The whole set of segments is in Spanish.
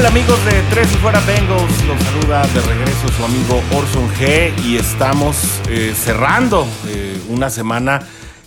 tal amigos de Tres y Fuera Bengals? Los saluda de regreso su amigo Orson G y estamos eh, cerrando eh, una semana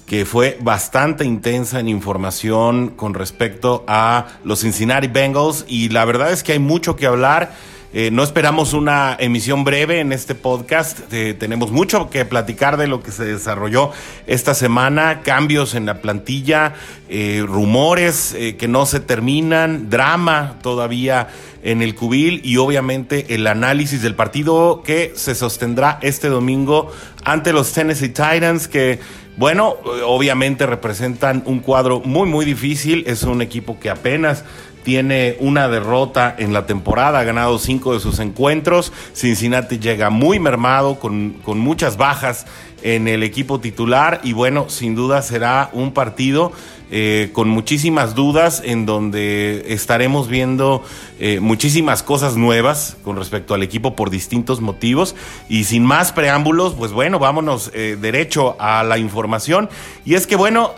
que fue bastante intensa en información con respecto a los Cincinnati Bengals y la verdad es que hay mucho que hablar. Eh, no esperamos una emisión breve en este podcast. Eh, tenemos mucho que platicar de lo que se desarrolló esta semana, cambios en la plantilla, eh, rumores que no se terminan, drama todavía en el cubil y obviamente el análisis del partido que se sostendrá este domingo ante los Tennessee Titans que bueno, obviamente representan un cuadro muy muy difícil, es un equipo que apenas tiene una derrota en la temporada, ha ganado cinco de sus encuentros. Cincinnati llega muy mermado, con, con, muchas bajas en el equipo titular y bueno, sin duda será un partido eh, con muchísimas dudas en donde estaremos viendo eh, muchísimas cosas nuevas con respecto al equipo por distintos motivos y sin más preámbulos, pues bueno, vámonos eh, derecho a la información y es que bueno,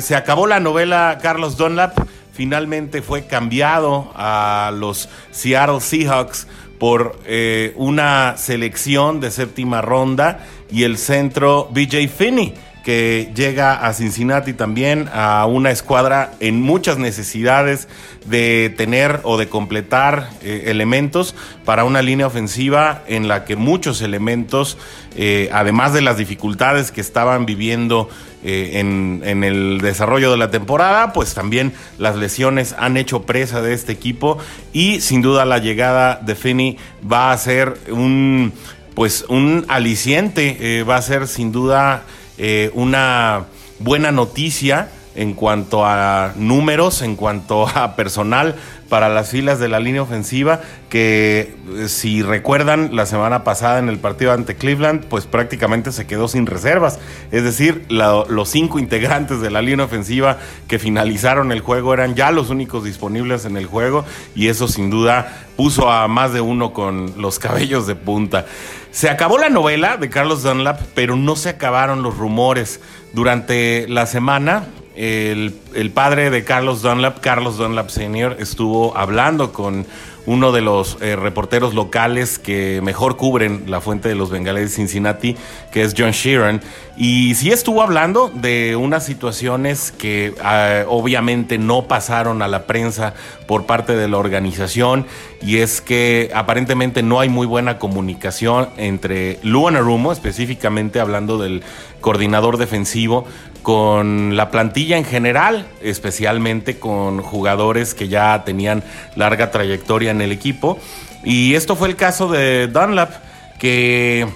se acabó la novela Carlos Dunlap finalmente fue cambiado a los Seattle Seahawks por eh, una selección de séptima ronda y el centro BJ Finney que llega a Cincinnati también a una escuadra en muchas necesidades de tener o de completar eh, elementos para una línea ofensiva en la que muchos elementos, eh, además de las dificultades que estaban viviendo eh, en, en, el desarrollo de la temporada, pues también las lesiones han hecho presa de este equipo y sin duda la llegada de Finney va a ser un pues un aliciente, va a ser sin duda eh, una buena noticia en cuanto a números, en cuanto a personal para las filas de la línea ofensiva, que eh, si recuerdan la semana pasada en el partido ante Cleveland, pues prácticamente se quedó sin reservas. Es decir, los cinco integrantes de la línea ofensiva que finalizaron el juego eran ya los únicos disponibles en el juego y eso sin duda puso a más de uno con los cabellos de punta. Se acabó la novela de Carlos Dunlap, pero no se acabaron los rumores. Durante la semana el, padre de Carlos Dunlap, Carlos Dunlap Sr., estuvo hablando con uno de los eh, reporteros locales que mejor cubren la fuente de los Bengales de Cincinnati, que es John Sheeran. Y sí estuvo hablando de unas situaciones que ah, obviamente no pasaron a la prensa por parte de la organización, y es que aparentemente no hay muy buena comunicación entre Luan Arumo, específicamente hablando del coordinador defensivo, con la plantilla en general, especialmente con jugadores que ya tenían larga trayectoria en el equipo. Y esto fue el caso de Dunlap, que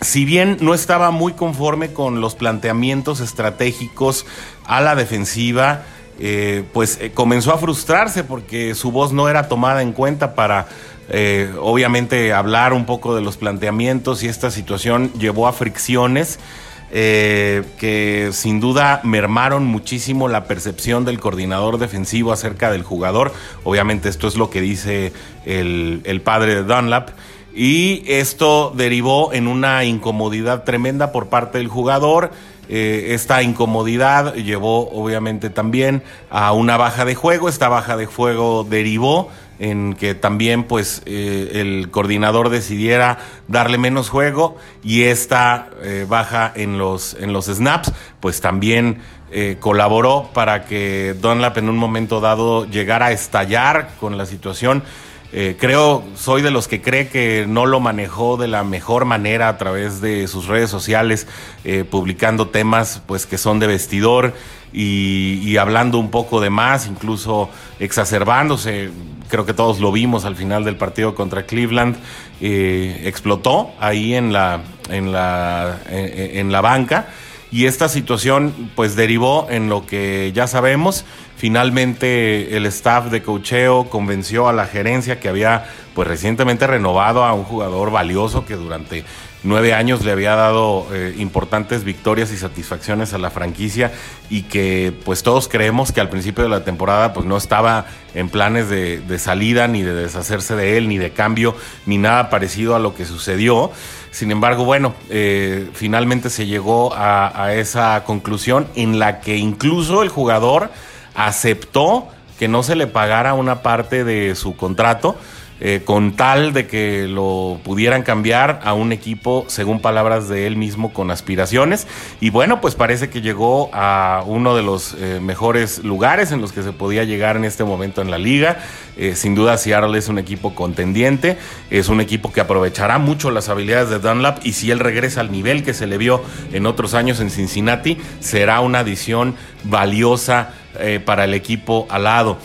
si bien no estaba muy conforme con los planteamientos estratégicos a la defensiva, eh, pues eh, comenzó a frustrarse porque su voz no era tomada en cuenta para eh, obviamente hablar un poco de los planteamientos y esta situación llevó a fricciones eh, que sin duda mermaron muchísimo la percepción del coordinador defensivo acerca del jugador. Obviamente esto es lo que dice el, padre de Dunlap. Y esto derivó en una incomodidad tremenda por parte del jugador. Eh, esta incomodidad llevó obviamente también a una baja de juego. Esta baja de juego derivó en que también pues eh, el coordinador decidiera darle menos juego y esta eh, baja en los, en los snaps pues también eh, colaboró para que Dunlap en un momento dado llegara a estallar con la situación. creo, soy de los que cree que no lo manejó de la mejor manera a través de sus redes sociales, publicando temas pues que son de vestidor y, y hablando un poco de más, incluso exacerbándose creo que todos lo vimos al final del partido contra Cleveland, eh, explotó ahí en la, en, la, en, la banca y esta situación pues derivó en lo que ya sabemos. Finalmente el staff de cocheo convenció a la gerencia que había pues recientemente renovado a un jugador valioso que durante nueve años le había dado eh, importantes victorias y satisfacciones a la franquicia y que pues todos creemos que al principio de la temporada pues no estaba en planes de, salida ni de deshacerse de él ni de cambio ni nada parecido a lo que sucedió. Sin embargo, bueno, eh, finalmente se llegó a, a esa conclusión en la que incluso el jugador aceptó que no se le pagara una parte de su contrato eh, con tal de que lo pudieran cambiar a un equipo, según palabras de él mismo, con aspiraciones. Y bueno, pues parece que llegó a uno de los eh, mejores lugares en los que se podía llegar en este momento en la liga. Eh, sin duda, Seattle es un equipo contendiente, es un equipo que aprovechará mucho las habilidades de Dunlap y si él regresa al nivel que se le vio en otros años en Cincinnati, será una adición valiosa para el equipo al lado.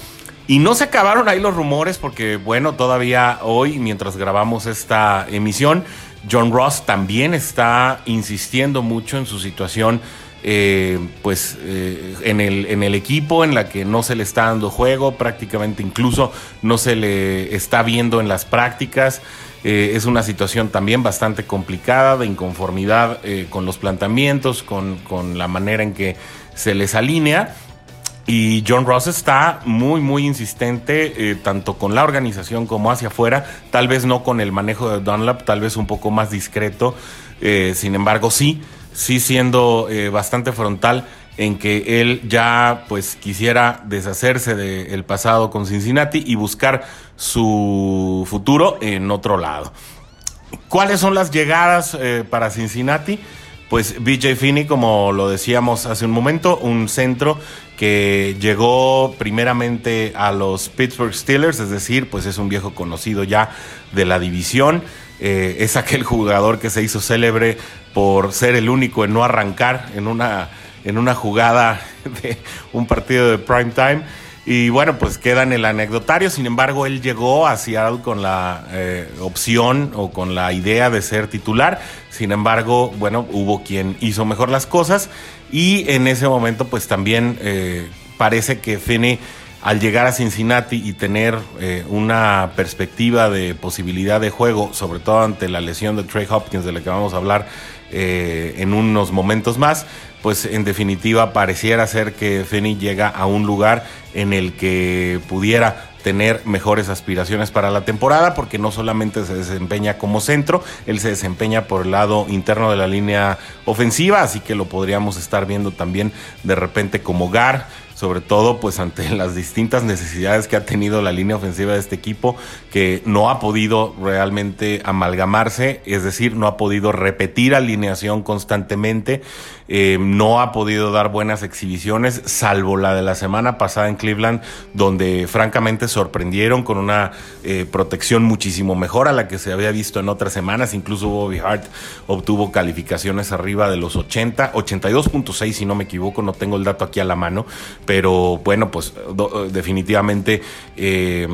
Y no se acabaron ahí los rumores porque, bueno, todavía hoy, mientras grabamos esta emisión, John Ross también está insistiendo mucho en su situación. Eh, pues eh, en, el, en el equipo en la que no se le está dando juego, prácticamente incluso no se le está viendo en las prácticas. Eh, es una situación también bastante complicada de inconformidad con los planteamientos, con, con la manera en que se les alinea. Y John Ross está muy, muy insistente, eh, tanto con la organización como hacia afuera, tal vez no con el manejo de Dunlap, tal vez un poco más discreto, eh, sin embargo sí, sí siendo eh, bastante frontal en que él ya pues quisiera deshacerse del pasado con Cincinnati y buscar su futuro en otro lado. ¿Cuáles son las llegadas para Cincinnati? Pues BJ Finney, como lo decíamos hace un momento, un centro que llegó primeramente a los Pittsburgh Steelers, es decir, pues es un viejo conocido ya de la división. Eh, es aquel jugador que se hizo célebre por ser el único en no arrancar en una, en una jugada de un partido de prime time. Y bueno, pues queda en el anecdotario. Sin embargo, él llegó a Seattle con la eh, opción o con la idea de ser titular. Sin embargo, bueno, hubo quien hizo mejor las cosas. Y en ese momento, pues también eh, parece que Finney, al llegar a Cincinnati y tener eh, una perspectiva de posibilidad de juego, sobre todo ante la lesión de Trey Hopkins, de la que vamos a hablar en unos momentos más, pues en definitiva pareciera ser que Feni llega a un lugar en el que pudiera tener mejores aspiraciones para la temporada, porque no solamente se desempeña como centro, él se desempeña por el lado interno de la línea ofensiva, así que lo podríamos estar viendo también de repente como Gar, sobre todo pues ante las distintas necesidades que ha tenido la línea ofensiva de este equipo, que no ha podido realmente amalgamarse, es decir, no ha podido repetir alineación constantemente, eh, no ha podido dar buenas exhibiciones, salvo la de la semana pasada en Cleveland, donde francamente sorprendieron con una eh, protección muchísimo mejor a la que se había visto en otras semanas, incluso Bobby Hart obtuvo calificaciones arriba de los 80, 82.6 si no me equivoco, no tengo el dato aquí a la mano, pero bueno, pues definitivamente eh,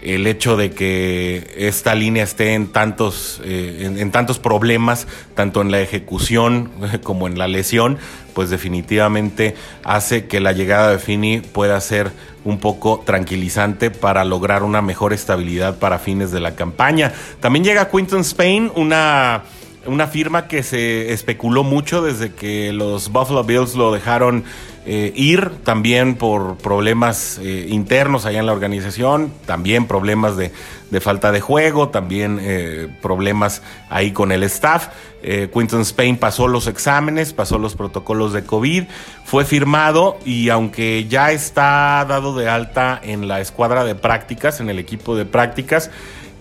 el hecho de que esta línea esté en tantos, eh, en, tantos problemas, tanto en la ejecución como en la lesión, pues definitivamente hace que la llegada de Fini pueda ser un poco tranquilizante para lograr una mejor estabilidad para fines de la campaña. También llega Quinton Spain, una una firma que se especuló mucho desde que los Buffalo Bills lo dejaron eh, ir, también por problemas eh, internos allá en la organización, también problemas de, falta de juego, también eh, problemas ahí con el staff. Quinton Spain pasó los exámenes, pasó los protocolos de COVID, fue firmado y aunque ya está dado de alta en la escuadra de prácticas, en el equipo de prácticas,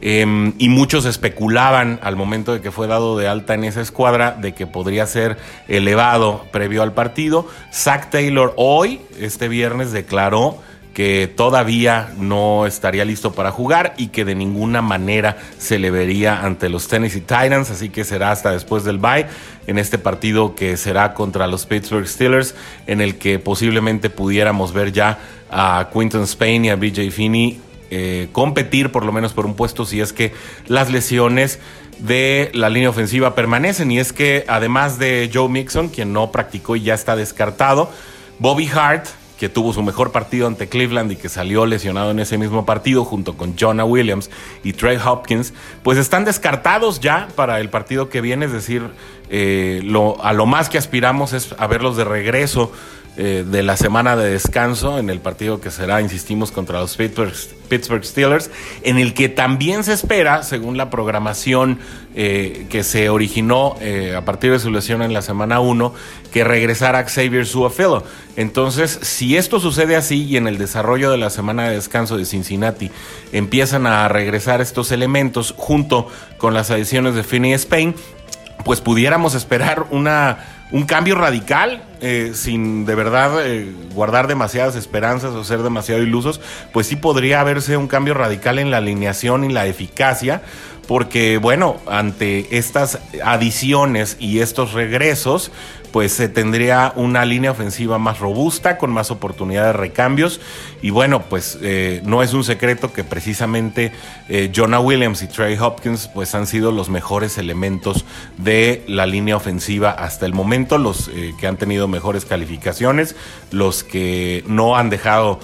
Em, y muchos especulaban al momento de que fue dado de alta en esa escuadra de que podría ser elevado previo al partido. Zach Taylor hoy, este viernes, declaró que todavía no estaría listo para jugar y que de ninguna manera se le vería ante los Tennessee Titans, así que será hasta después del bye en este partido que será contra los Pittsburgh Steelers, en el que posiblemente pudiéramos ver ya a Quinton Spain y a BJ Finney eh, competir por lo menos por un puesto si es que las lesiones de la línea ofensiva permanecen. Y es que además de Joe Mixon, quien no practicó y ya está descartado, Bobby Hart, que tuvo su mejor partido ante Cleveland y que salió lesionado en ese mismo partido junto con Jonah Williams y Trey Hopkins, pues están descartados ya para el partido que viene, es decir, eh, a lo más que aspiramos es a verlos de regreso eh, de la semana de descanso en el partido que será, insistimos, contra los Pittsburgh, Steelers, en el que también se espera, según la programación eh, que se originó eh, a partir de su lesión en la semana 1, que regresara Xavier Suafilo. Entonces, si esto sucede así y en el desarrollo de la semana de descanso de Cincinnati empiezan a regresar estos elementos junto con las adiciones de Finney Spain, pues pudiéramos esperar una un cambio radical, eh, sin de verdad eh, guardar demasiadas esperanzas o ser demasiado ilusos, pues sí podría haberse un cambio radical en la alineación y la eficacia, porque bueno, ante estas adiciones y estos regresos, pues se tendría una línea ofensiva más robusta, con más oportunidad de recambios. Y bueno, pues eh, no es un secreto que precisamente eh, Jonah Williams y Trey Hopkins pues han sido los mejores elementos de la línea ofensiva hasta el momento, los eh, que han tenido mejores calificaciones, los que no han dejado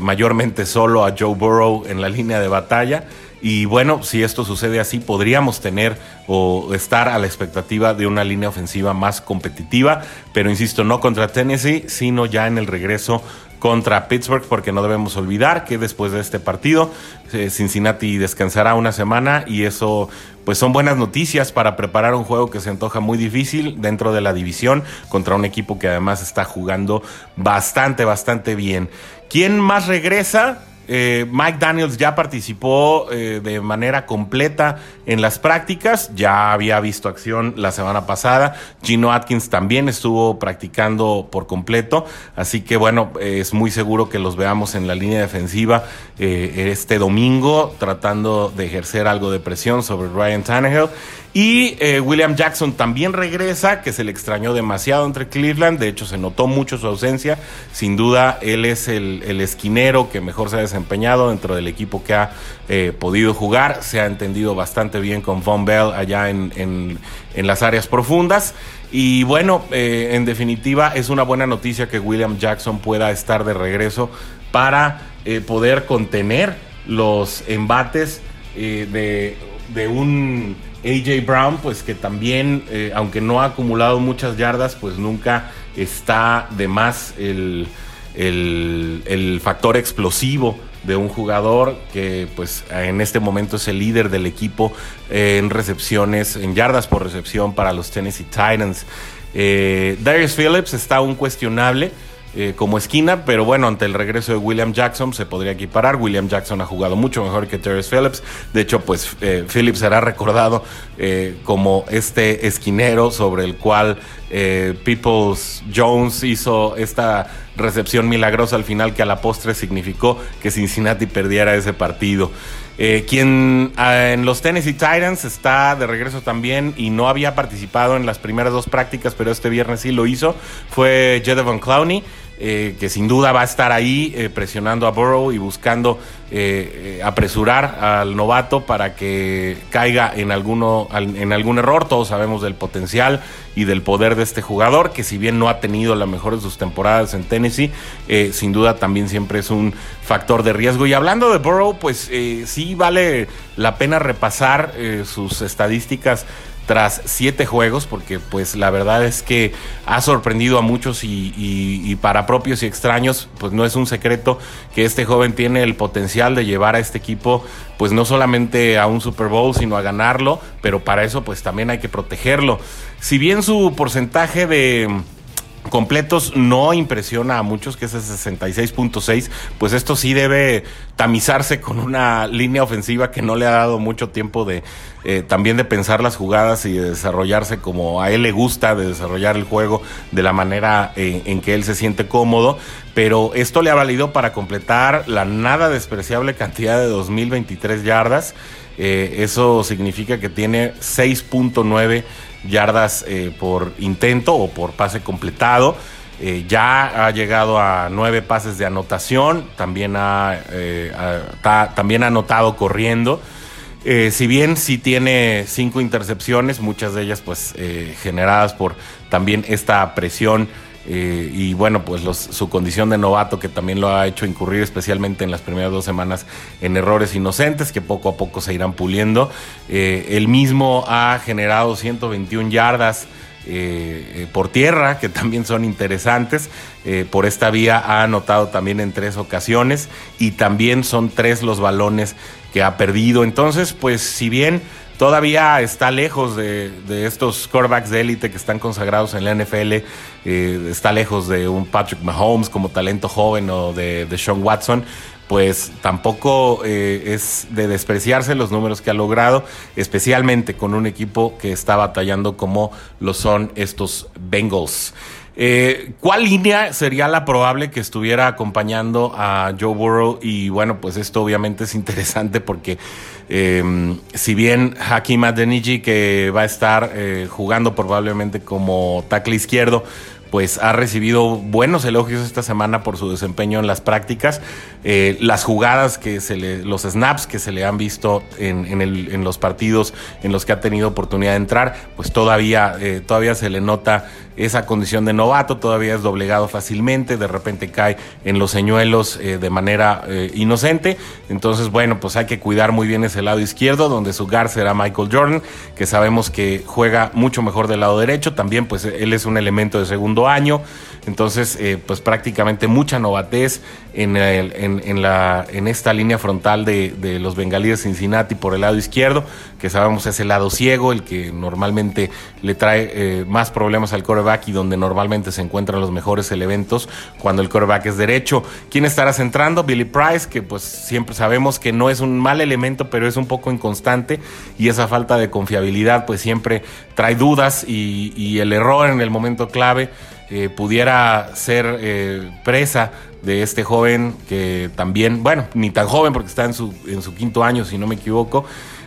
mayormente solo a Joe Burrow en la línea de batalla. Y bueno, si esto sucede así, podríamos tener o estar a la expectativa de una línea ofensiva más competitiva, pero insisto, no contra Tennessee, sino ya en el regreso contra Pittsburgh, porque no debemos olvidar que después de este partido eh, Cincinnati descansará una semana y eso pues son buenas noticias para preparar un juego que se antoja muy difícil dentro de la división contra un equipo que además está jugando bastante, bastante bien. ¿Quién más regresa? Eh, Mike Daniels ya participó eh, de manera completa en las prácticas, ya había visto acción la semana pasada. Gino Atkins también estuvo practicando por completo, así que bueno, es muy seguro que los veamos en la línea defensiva eh, este domingo, tratando de ejercer algo de presión sobre Ryan Tannehill. Y eh, William Jackson también regresa, que se le extrañó demasiado entre Cleveland, de hecho se notó mucho su ausencia, sin duda él es el, esquinero que mejor se ha desempeñado dentro del equipo que ha eh, podido jugar, se ha entendido bastante bien con Von Bell allá en, las áreas profundas. Y bueno, eh, en definitiva es una buena noticia que William Jackson pueda estar de regreso para poder contener los embates de, de un AJ Brown, pues que también, eh, aunque no ha acumulado muchas yardas, pues nunca está de más el, factor explosivo de un jugador que pues en este momento es el líder del equipo en recepciones, en yardas por recepción para los Tennessee Titans. Eh, Darius Phillips está aún cuestionable. Eh, como esquina, pero bueno, ante el regreso de William Jackson se podría equiparar. William Jackson ha jugado mucho mejor que Terrence Phillips. De hecho, pues eh, Phillips será recordado eh, como este esquinero sobre el cual Peoples Jones hizo esta recepción milagrosa al final que a la postre significó que Cincinnati perdiera ese partido. quien ah, en los Tennessee Titans está de regreso también y no había participado en las primeras dos prácticas, pero este viernes sí lo hizo, fue Jedevon Clowney. Eh, que sin duda va a estar ahí eh, presionando a Burrow y buscando eh, apresurar al novato para que caiga en, alguno, en algún error. Todos sabemos del potencial y del poder de este jugador, que si bien no ha tenido la mejor de sus temporadas en Tennessee, sin duda también siempre es un factor de riesgo. Y hablando de Burrow, pues sí vale la pena repasar sus estadísticas tras siete juegos, porque pues la verdad es que ha sorprendido a muchos y, para propios y extraños, pues no es un secreto que este joven tiene el potencial de llevar a este equipo pues no solamente a un Super Bowl, sino a ganarlo, pero para eso pues también hay que protegerlo. Si bien su porcentaje de completos no impresiona a muchos, que es el 66.6, pues esto sí debe tamizarse con una línea ofensiva que no le ha dado mucho tiempo de eh, también de pensar las jugadas y de desarrollarse como a él le gusta, de desarrollar el juego de la manera eh, en que él se siente cómodo, pero esto le ha valido para completar la nada despreciable cantidad de 2023 yardas. Eh, eso significa que tiene 6.9 yardas eh, por intento o por pase completado. Eh, ya ha llegado a nueve pases de anotación, también ha, eh, también ha anotado corriendo. si bien sí tiene cinco intercepciones, muchas de ellas pues generadas por también esta presión eh, y bueno, pues su condición de novato que también lo ha hecho incurrir especialmente en las primeras dos semanas en errores inocentes que poco a poco se irán puliendo. Eh, él mismo ha generado 121 yardas eh, por tierra, que también son interesantes. por esta vía ha anotado también en tres ocasiones y también son tres los balones que ha perdido. Entonces, pues si bien todavía está lejos de, estos quarterbacks de élite que están consagrados en la NFL, está lejos de un Patrick Mahomes como talento joven o de, de Sean Watson, pues tampoco eh, es de despreciarse los números que ha logrado, especialmente con un equipo que está batallando como lo son estos Bengals. Eh, ¿Cuál línea sería la probable que estuviera acompañando a Joe Burrow? Y bueno, pues esto obviamente es interesante porque eh, si bien Hakim Adeniji, que va a estar jugando probablemente como tackle izquierdo, pues ha recibido buenos elogios esta semana por su desempeño en las prácticas. Eh, las jugadas que se le, los snaps que se le han visto en, en, los partidos en los que ha tenido oportunidad de entrar, pues todavía, eh, todavía se le nota esa condición de novato, todavía es doblegado fácilmente, de repente cae en los señuelos eh, de manera inocente. Entonces, bueno, pues hay que cuidar muy bien ese lado izquierdo, donde su gar será Michael Jordan, que sabemos que juega mucho mejor del lado derecho. También, pues él es un elemento de segundo año. Entonces, pues prácticamente mucha novatez en, la, en esta línea frontal de, los bengalíes Cincinnati por el lado izquierdo, que sabemos es el lado ciego, el que normalmente le trae eh, más problemas al coreback y donde normalmente se encuentran los mejores elementos cuando el coreback es derecho. ¿Quién estará centrando? Billy Price, que pues siempre sabemos que no es un mal elemento, pero es un poco inconstante y esa falta de confiabilidad pues siempre trae dudas y, y el error en el momento clave eh, pudiera ser eh, presa de este joven que también, bueno, ni tan joven porque está en su, en su quinto año, si no me equivoco,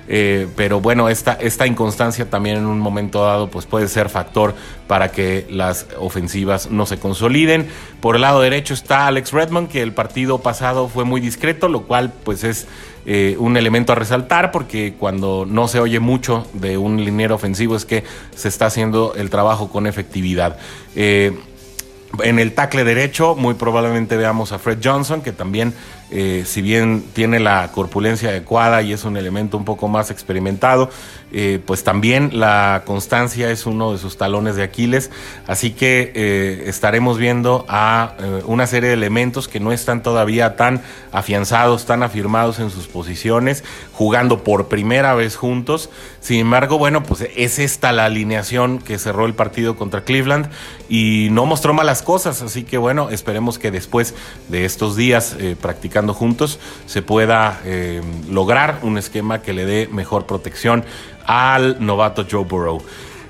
eh, pero bueno, esta, esta inconstancia también en un momento dado pues puede ser factor para que las ofensivas no se consoliden. Por el lado derecho está Alex Redmond, que el partido pasado fue muy discreto, lo cual pues es eh, un elemento a resaltar porque cuando no se oye mucho de un liniero ofensivo es que se está haciendo el trabajo con efectividad. Eh, en el tackle derecho, muy probablemente veamos a Fred Johnson, que también, eh, si bien tiene la corpulencia adecuada y es un elemento un poco más experimentado, eh, pues también la constancia es uno de sus talones de Aquiles. Así que eh, estaremos viendo a una serie de elementos que no están todavía tan afianzados, tan afirmados en sus posiciones, jugando por primera vez juntos. Sin embargo, bueno, pues es esta la alineación que cerró el partido contra Cleveland y no mostró malas cosas. Así que bueno, esperemos que después de estos días eh, juntos se pueda eh, lograr un esquema que le dé mejor protección al novato Joe Burrow.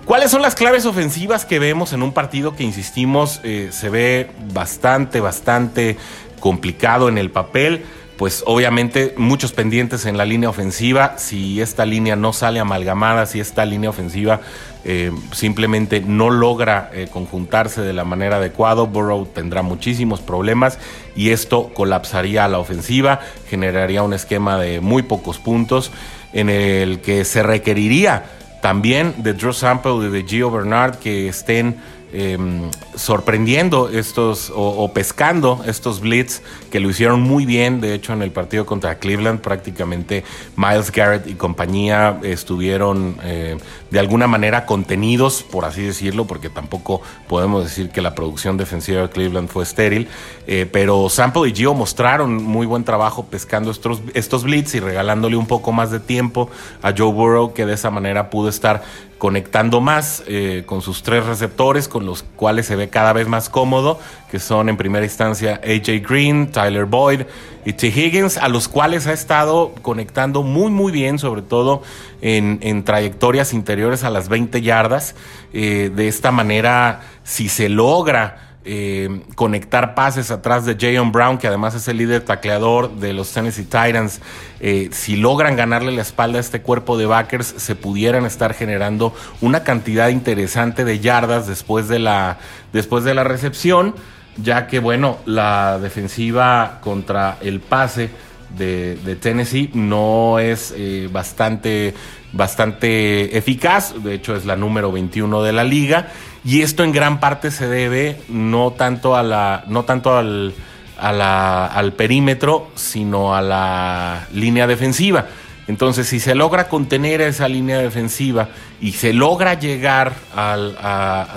¿Cuáles son las claves ofensivas que vemos en un partido que, insistimos, eh, se ve bastante, bastante complicado en el papel? Pues obviamente muchos pendientes en la línea ofensiva. Si esta línea no sale amalgamada, si esta línea ofensiva eh, simplemente no logra eh, conjuntarse de la manera adecuada, Burrow tendrá muchísimos problemas y esto colapsaría la ofensiva, generaría un esquema de muy pocos puntos en el que se requeriría también de Drew Sample y de Gio Bernard que estén Em, sorprendiendo estos o, pescando estos blitz que lo hicieron muy bien. De hecho, en el partido contra Cleveland, prácticamente Miles Garrett y compañía estuvieron eh, de alguna manera contenidos, por así decirlo, porque tampoco podemos decir que la producción defensiva de Cleveland fue estéril. Eh, pero Sample y Gio mostraron muy buen trabajo pescando estos, estos blitz y regalándole un poco más de tiempo a Joe Burrow, que de esa manera pudo estar conectando más eh, con sus tres receptores, con los cuales se ve cada vez más cómodo, que son en primera instancia AJ Green, Tyler Boyd y T. Higgins, a los cuales ha estado conectando muy muy bien, sobre todo en, trayectorias interiores a las 20 yardas. Eh, de esta manera, si se logra eh, conectar pases atrás de Jayon Brown, que además es el líder tacleador de los Tennessee Titans. Eh, si logran ganarle la espalda a este cuerpo de backers, se pudieran estar generando una cantidad interesante de yardas después de la, después de la recepción, ya que, bueno, la defensiva contra el pase de, Tennessee no es eh, bastante, bastante eficaz, de hecho es la número 21 de la liga y esto en gran parte se debe no tanto a la, no tanto al, al perímetro, sino a la línea defensiva Entonces, si se logra contener esa línea defensiva y se logra llegar al,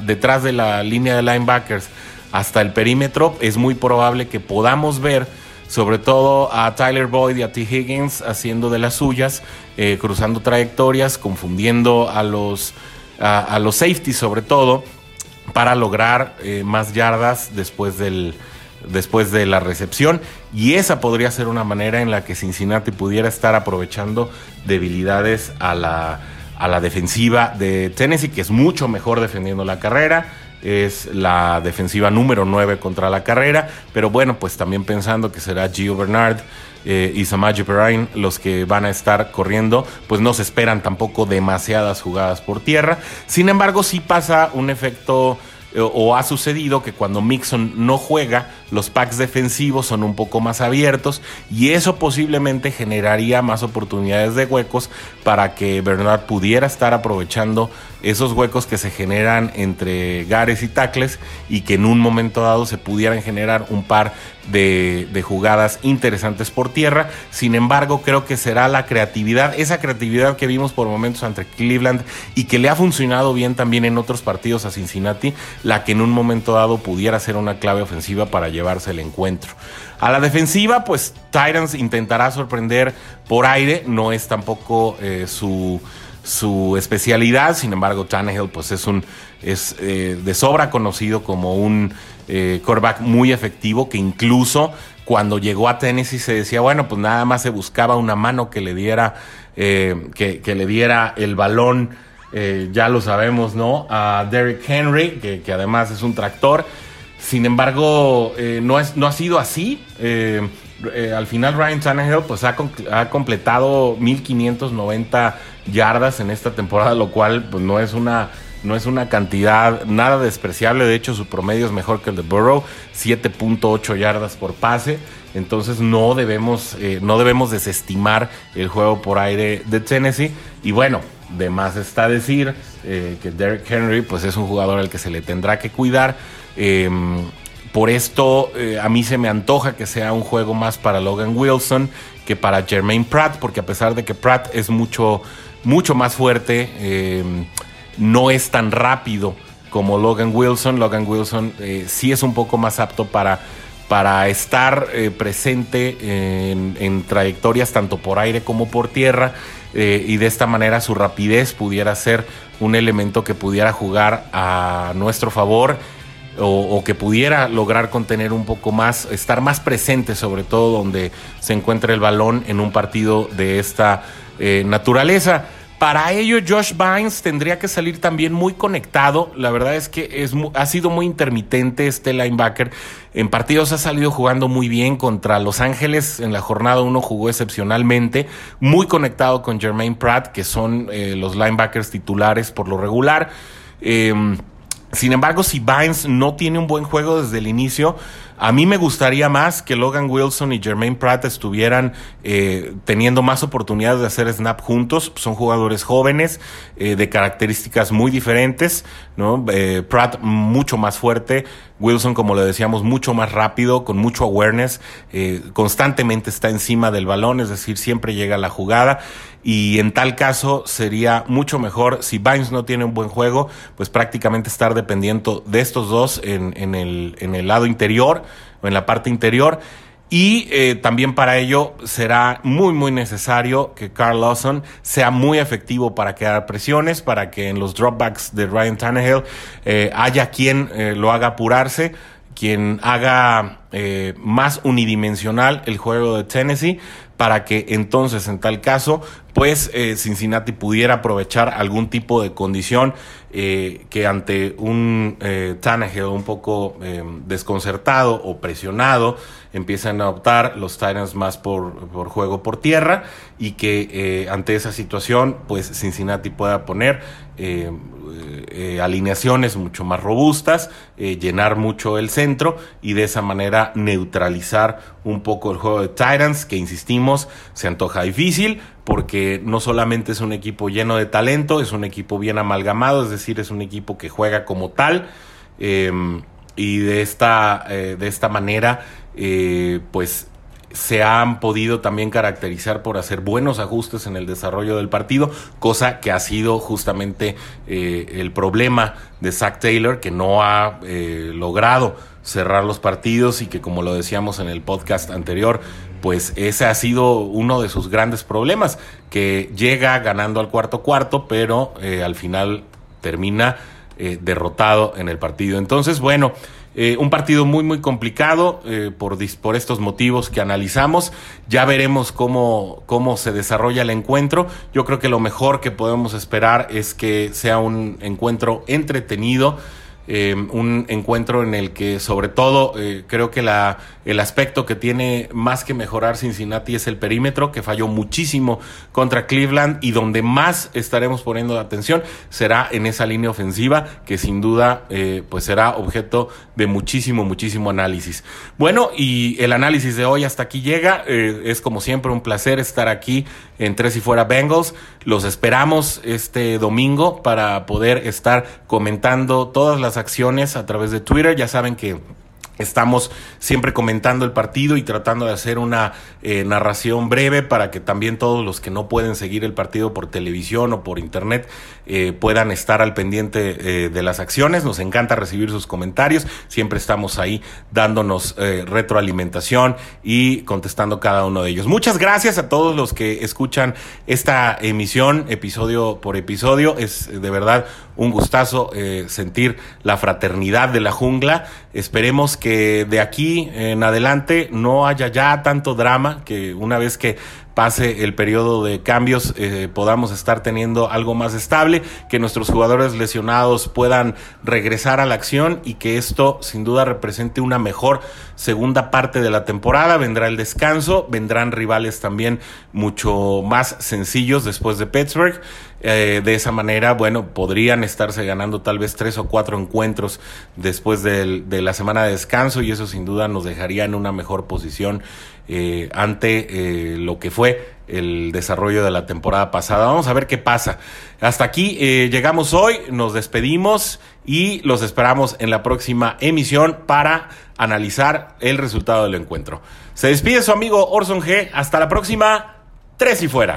detrás de la línea de linebackers hasta el perímetro, es muy probable que podamos ver sobre todo a Tyler Boyd y a T. Higgins haciendo de las suyas, eh, cruzando trayectorias, confundiendo a los, a, los safeties sobre todo, para lograr eh, más yardas después del, después de la recepción y esa podría ser una manera en la que Cincinnati pudiera estar aprovechando debilidades a la, a la defensiva de Tennessee, que es mucho mejor defendiendo la carrera. Es la defensiva número 9 contra la carrera, pero bueno, pues también pensando que será Gio Bernard eh, y Samaje Perrine los que van a estar corriendo, pues no se esperan tampoco demasiadas jugadas por tierra. Sin embargo, sí pasa un efecto eh, o ha sucedido que cuando Mixon no juega, los packs defensivos son un poco más abiertos y eso posiblemente generaría más oportunidades de huecos para que Bernard pudiera estar aprovechando esos huecos que se generan entre gares y tacles y que en un momento dado se pudieran generar un par de, de, jugadas interesantes por tierra. Sin embargo, creo que será la creatividad, esa creatividad que vimos por momentos ante Cleveland y que le ha funcionado bien también en otros partidos a Cincinnati, la que en un momento dado pudiera ser una clave ofensiva para llevarse el encuentro. A la defensiva, pues Titans intentará sorprender por aire, no es tampoco eh, su su especialidad. Sin embargo, Tannehill pues es un es eh, de sobra conocido como un eh, muy efectivo que incluso cuando llegó a Tennessee se decía, bueno, pues nada más se buscaba una mano que le diera, eh, que, le diera el balón, eh, ya lo sabemos, ¿no? A Derrick Henry, que, además es un tractor. Sin embargo, no, es, no ha sido así. al final Ryan Tannehill pues ha, ha completado 1590 yardas en esta temporada, lo cual pues no es una no es una cantidad nada despreciable, de hecho su promedio es mejor que el de Burrow, 7.8 yardas por pase, entonces no debemos, eh, no debemos desestimar el juego por aire de Tennessee y bueno, de más está decir eh, que Derrick Henry pues es un jugador al que se le tendrá que cuidar. Em, por esto eh, a mí se me antoja que sea un juego más para Logan Wilson que para Jermaine Pratt, porque a pesar de que Pratt es mucho, mucho más fuerte, em, no es tan rápido como Logan Wilson. Logan Wilson eh, sí es un poco más apto para, para estar eh, presente en, trayectorias tanto por aire como por tierra eh, y de esta manera su rapidez pudiera ser un elemento que pudiera jugar a nuestro favor o, que pudiera lograr contener un poco más, estar más presente sobre todo donde se encuentra el balón en un partido de esta naturaleza. Para ello, Josh Bynes tendría que salir también muy conectado. La verdad es que es, ha sido muy intermitente este linebacker. En partidos ha salido jugando muy bien contra Los Ángeles. En la jornada uno jugó excepcionalmente. Muy conectado con Jermaine Pratt, que son eh, los linebackers titulares por lo regular. Em, sin embargo, si Bynes no tiene un buen juego desde el inicio, a mí me gustaría más que Logan Wilson y Jermaine Pratt estuvieran eh, teniendo más oportunidades de hacer snap juntos. Son jugadores jóvenes, eh, de características muy diferentes, ¿no? Eh, Pratt mucho más fuerte, Wilson, como le decíamos, mucho más rápido, con mucho awareness, constantemente está encima del balón, es decir, siempre llega a la jugada. Y en tal caso sería mucho mejor si Bynes no tiene un buen juego, pues prácticamente estar dependiendo de estos dos en, en, el, en el lado interior o en la parte interior. Y eh, también para ello será muy, muy necesario que Carl Lawson sea muy efectivo para crear presiones, para que en los dropbacks de Ryan Tannehill eh, haya quien eh, lo haga apurarse, quien haga más unidimensional el juego de Tennessee, para que entonces, en tal caso, pues Cincinnati pudiera aprovechar algún tipo de condición eh, que ante un eh, un poco eh, desconcertado o presionado, empiezan a optar los Titans más por, por juego por tierra y que eh, ante esa situación, pues Cincinnati pueda poner alineaciones mucho más robustas, llenar mucho el centro y de esa manera neutralizar un poco el juego de Titans, que insistimos, se antoja difícil, porque no solamente es un equipo lleno de talento, es un equipo bien amalgamado, es decir, es un equipo que juega como tal. Em, y de esta, eh, de esta manera, eh, pues se han podido también caracterizar por hacer buenos ajustes en el desarrollo del partido, cosa que ha sido justamente eh, el problema de Zach Taylor, que no ha eh, logrado cerrar los partidos y que como lo decíamos en el podcast anterior, pues ese ha sido uno de sus grandes problemas, que llega ganando al cuarto cuarto, pero eh, al final termina derrotado en el partido. Entonces, bueno, eh, un partido muy, muy complicado eh, por, por estos motivos que analizamos. Ya veremos cómo, cómo se desarrolla el encuentro. Yo creo que lo mejor que podemos esperar es que sea un encuentro entretenido. Em, un encuentro en el que sobre todo eh, creo que la, el aspecto que tiene más que mejorar Cincinnati es el perímetro, que falló muchísimo contra Cleveland y donde más estaremos poniendo atención será en esa línea ofensiva que sin duda eh, pues será objeto de muchísimo, muchísimo análisis. Bueno, y el análisis de hoy hasta aquí llega. Eh, es como siempre un placer estar aquí en Tres y Fuera Bengals. Los esperamos este domingo para poder estar comentando todas las acciones a través de Twitter. Ya saben que Estamos siempre comentando el partido y tratando de hacer una eh, narración breve para que también todos los que no pueden seguir el partido por televisión o por internet eh, puedan estar al pendiente eh, de las acciones. Nos encanta recibir sus comentarios. Siempre estamos ahí dándonos retroalimentación y contestando cada uno de ellos. Muchas gracias a todos los que escuchan esta emisión episodio por episodio. Es de verdad un gustazo sentir la fraternidad de la jungla. Esperemos que de aquí en adelante no haya ya tanto drama, que una vez que pase el periodo de cambios eh, podamos estar teniendo algo más estable, que nuestros jugadores lesionados puedan regresar a la acción y que esto sin duda represente una mejor segunda parte de la temporada. Vendrá el descanso, vendrán rivales también mucho más sencillos después de Pittsburgh. Eh, de esa manera, bueno, podrían estarse ganando tal vez tres o cuatro encuentros después de la semana de descanso y eso sin duda nos dejaría en una mejor posición eh, ante eh, lo que fue el desarrollo de la temporada pasada. Vamos a ver qué pasa. Hasta aquí llegamos hoy, nos despedimos y los esperamos en la próxima emisión para analizar el resultado del encuentro. Se despide su amigo Orson G. Hasta la próxima. Tres y fuera.